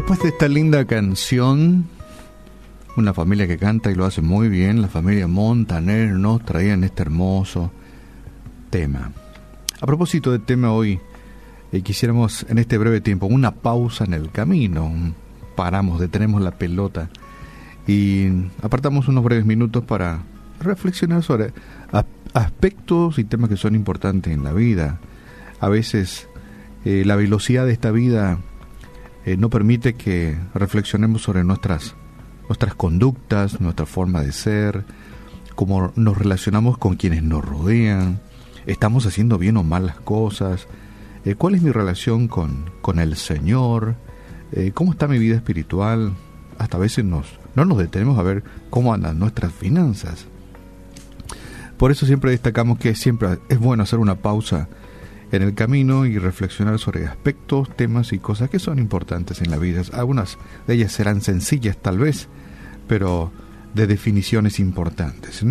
Después de esta linda canción, una familia que canta y lo hace muy bien, la familia Montaner nos traían este hermoso tema. A propósito del tema hoy, eh, quisiéramos en este breve tiempo una pausa en el camino. Paramos, detenemos la pelota y apartamos unos breves minutos para reflexionar sobre aspectos y temas que son importantes en la vida. A veces eh, la velocidad de esta vida eh, no permite que reflexionemos sobre nuestras, nuestras conductas, nuestra forma de ser, cómo nos relacionamos con quienes nos rodean, estamos haciendo bien o mal las cosas, eh, cuál es mi relación con, con el Señor, eh, cómo está mi vida espiritual, hasta a veces nos, no nos detenemos a ver cómo andan nuestras finanzas. Por eso siempre destacamos que siempre es bueno hacer una pausa en el camino y reflexionar sobre aspectos, temas y cosas que son importantes en la vida. Algunas de ellas serán sencillas tal vez, pero de definiciones importantes.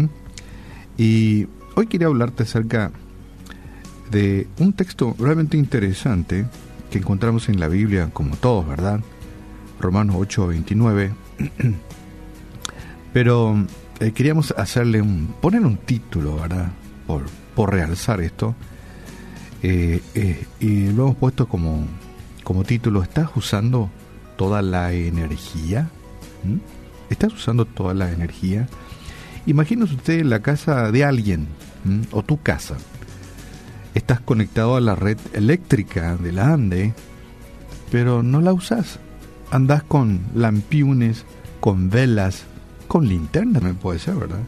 Y hoy quería hablarte acerca de un texto realmente interesante que encontramos en la Biblia, como todos, ¿verdad? Romanos 8, 29. Pero eh, queríamos hacerle un, poner un título, ¿verdad? Por, por realzar esto. Eh, eh, y lo hemos puesto como, como título, ¿estás usando toda la energía? ¿Mm? ¿Estás usando toda la energía? Imagínese usted la casa de alguien, o tu casa. Estás conectado a la red eléctrica de la ANDE, pero no la usas. Andas con lampiones, con velas, con linterna, me puede ser, ¿verdad?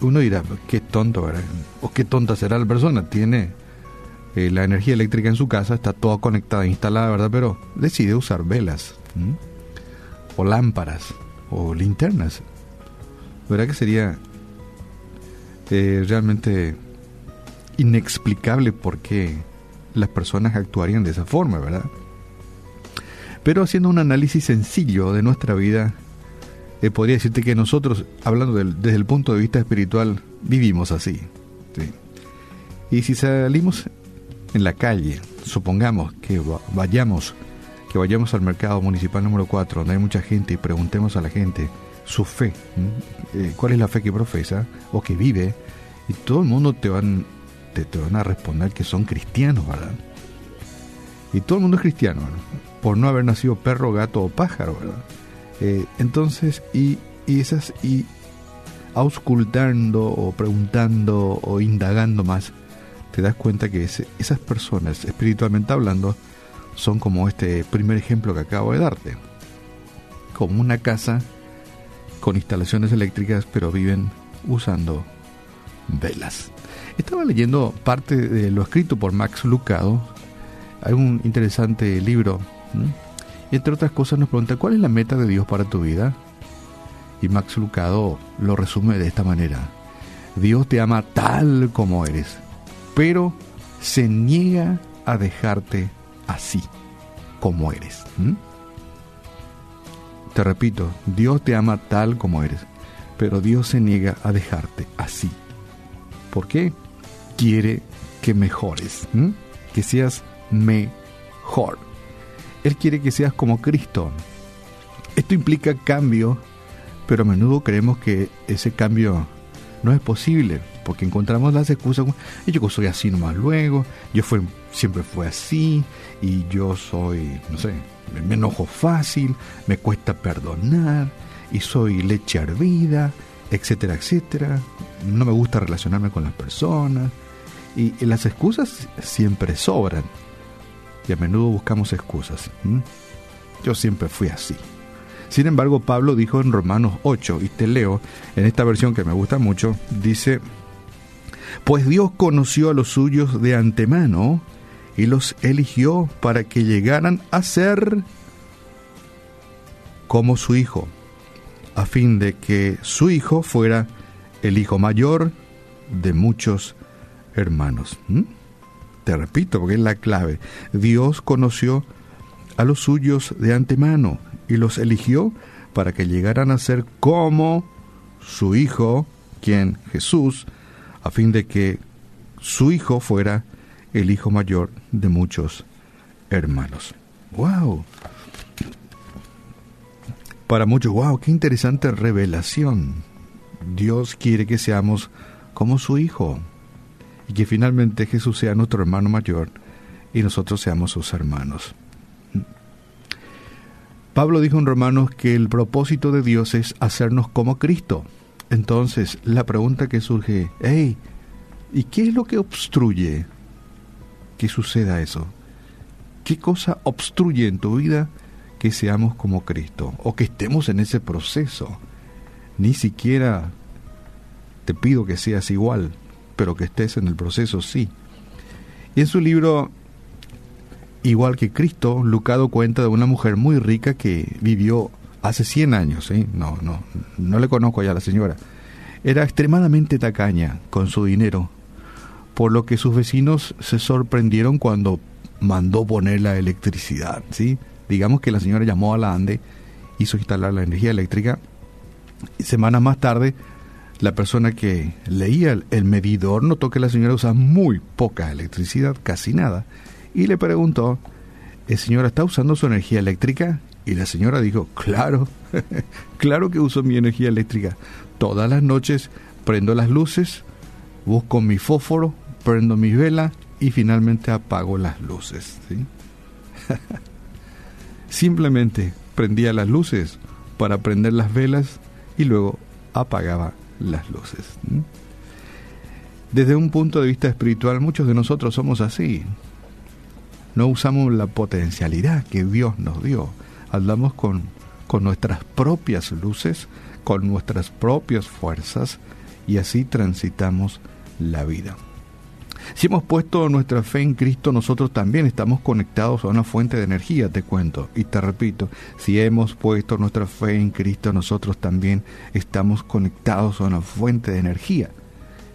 Uno dirá, qué tonto, ¿verdad? O qué tonta será la persona. Tiene eh, la energía eléctrica en su casa, está toda conectada, instalada, ¿verdad? Pero decide usar velas, o lámparas, o linternas. ¿Verdad que sería eh, realmente inexplicable por qué las personas actuarían de esa forma, ¿verdad? Pero haciendo un análisis sencillo de nuestra vida, eh, podría decirte que nosotros, hablando desde el punto de vista espiritual, vivimos así. Y si salimos en la calle, supongamos que vayamos, que vayamos al mercado municipal número 4, donde hay mucha gente, y preguntemos a la gente su fe, eh, cuál es la fe que profesa o que vive, y todo el mundo te van, te, van a responder que son cristianos, ¿verdad? Y todo el mundo es cristiano, por no haber nacido perro, gato o pájaro, ¿verdad? Eh, entonces, y, y esas, y auscultando o preguntando o indagando más, te das cuenta que esas personas, espiritualmente hablando, son como este primer ejemplo que acabo de darte. Como una casa con instalaciones eléctricas, pero viven usando velas. Estaba leyendo parte de lo escrito por Max Lucado. Hay un interesante libro entre otras cosas nos pregunta, ¿cuál es la meta de Dios para tu vida? Y Max Lucado lo resume de esta manera. Dios te ama tal como eres, pero se niega a dejarte así como eres. Te repito, Dios te ama tal como eres, pero Dios se niega a dejarte así. ¿Por qué? Quiere que mejores, que seas mejor. Él quiere que seas como Cristo. Esto implica cambio, pero a menudo creemos que ese cambio no es posible, porque encontramos las excusas, y yo soy así nomás luego, yo fue, siempre fue así, y yo soy, no sé, me enojo fácil, me cuesta perdonar, y soy leche hervida, etcétera, etcétera, no me gusta relacionarme con las personas, y las excusas siempre sobran y a menudo buscamos excusas. Yo siempre fui así. Sin embargo, Pablo dijo en Romanos 8, y te leo en esta versión que me gusta mucho, dice, pues Dios conoció a los suyos de antemano y los eligió para que llegaran a ser como su hijo, a fin de que su hijo fuera el hijo mayor de muchos hermanos repito, porque es la clave. Dios conoció a los suyos de antemano y los eligió para que llegaran a ser como su Hijo, quien Jesús, a fin de que su Hijo fuera el Hijo mayor de muchos hermanos. ¡Wow! Para muchos, wow, qué interesante revelación. Dios quiere que seamos como su Hijo y que finalmente Jesús sea nuestro hermano mayor y nosotros seamos sus hermanos. Pablo dijo en Romanos que el propósito de Dios es hacernos como Cristo. Entonces, la pregunta que surge, hey, ¿y qué es lo que obstruye que suceda eso? ¿Qué cosa obstruye en tu vida que seamos como Cristo o que estemos en ese proceso? Ni siquiera te pido que seas igual, pero que estés en el proceso sí. Y en su libro igual que Cristo, Lucado cuenta de una mujer muy rica que vivió hace 100 años, ¿eh? no, no, no le conozco ya a la señora. Era extremadamente tacaña con su dinero, por lo que sus vecinos se sorprendieron cuando mandó poner la electricidad, ¿sí? Digamos que la señora llamó a la ANDE, hizo instalar la energía eléctrica, semanas más tarde, la persona que leía el medidor notó que la señora usaba muy poca electricidad, casi nada, y le preguntó, ¿el señor está usando su energía eléctrica? Y la señora dijo, claro, claro que uso mi energía eléctrica. Todas las noches prendo las luces, busco mi fósforo, prendo mi vela y finalmente apago las luces. Simplemente prendía las luces para prender las velas y luego apagaba las luces. Desde un punto de vista espiritual, muchos de nosotros somos así no usamos la potencialidad que Dios nos dio. Hablamos con, con nuestras propias luces, con nuestras propias fuerzas y así transitamos la vida. Si hemos puesto nuestra fe en Cristo, nosotros también estamos conectados a una fuente de energía, te cuento. Y te repito, si hemos puesto nuestra fe en Cristo, nosotros también estamos conectados a una fuente de energía,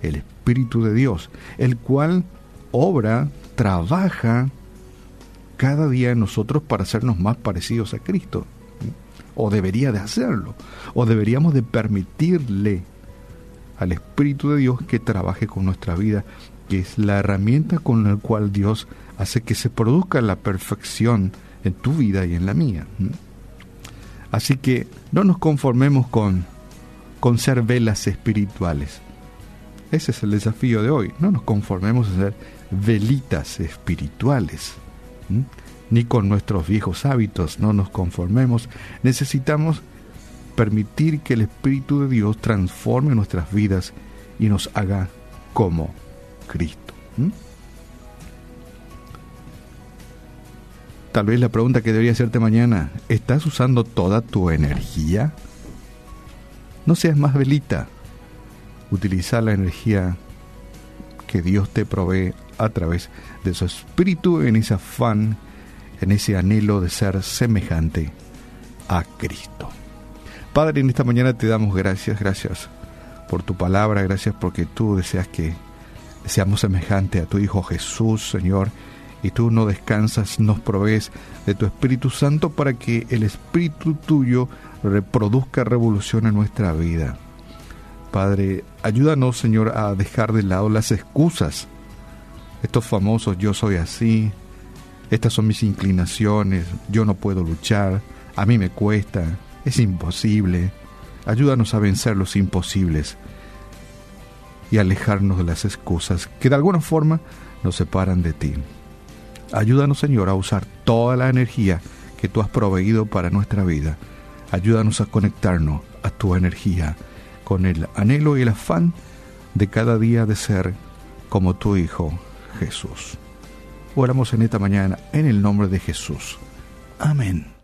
el Espíritu de Dios, el cual obra, trabaja cada día en nosotros para hacernos más parecidos a Cristo. O debería de hacerlo. O deberíamos de permitirle al Espíritu de Dios que trabaje con nuestra vida, que es la herramienta con la cual Dios hace que se produzca la perfección en tu vida y en la mía. Así que no nos conformemos con, con ser velas espirituales. Ese es el desafío de hoy. No nos conformemos a ser velitas espirituales ni con nuestros viejos hábitos no nos conformemos. Necesitamos permitir que el Espíritu de Dios transforme nuestras vidas y nos haga como Cristo. Tal vez la pregunta que debería hacerte mañana, ¿estás usando toda tu energía? No seas más velita. Utiliza la energía que Dios te provee a través de su espíritu en ese afán, en ese anhelo de ser semejante a Cristo. Padre, en esta mañana te damos gracias, gracias por tu palabra, gracias porque tú deseas que seamos semejantes a tu Hijo Jesús, Señor, y tú no descansas, nos provees de tu Espíritu Santo para que el Espíritu tuyo reproduzca revolución en nuestra vida. Padre, ayúdanos, Señor, a dejar de lado las excusas estos famosos yo soy así, estas son mis inclinaciones, yo no puedo luchar, a mí me cuesta, es imposible. Ayúdanos a vencer los imposibles y alejarnos de las excusas que de alguna forma nos separan de ti. Ayúdanos, Señor, a usar toda la energía que tú has proveído para nuestra vida. Ayúdanos a conectarnos a tu energía con el anhelo y el afán de cada día de ser como tu Hijo Jesús. Oramos en esta mañana en el nombre de Jesús. Amén.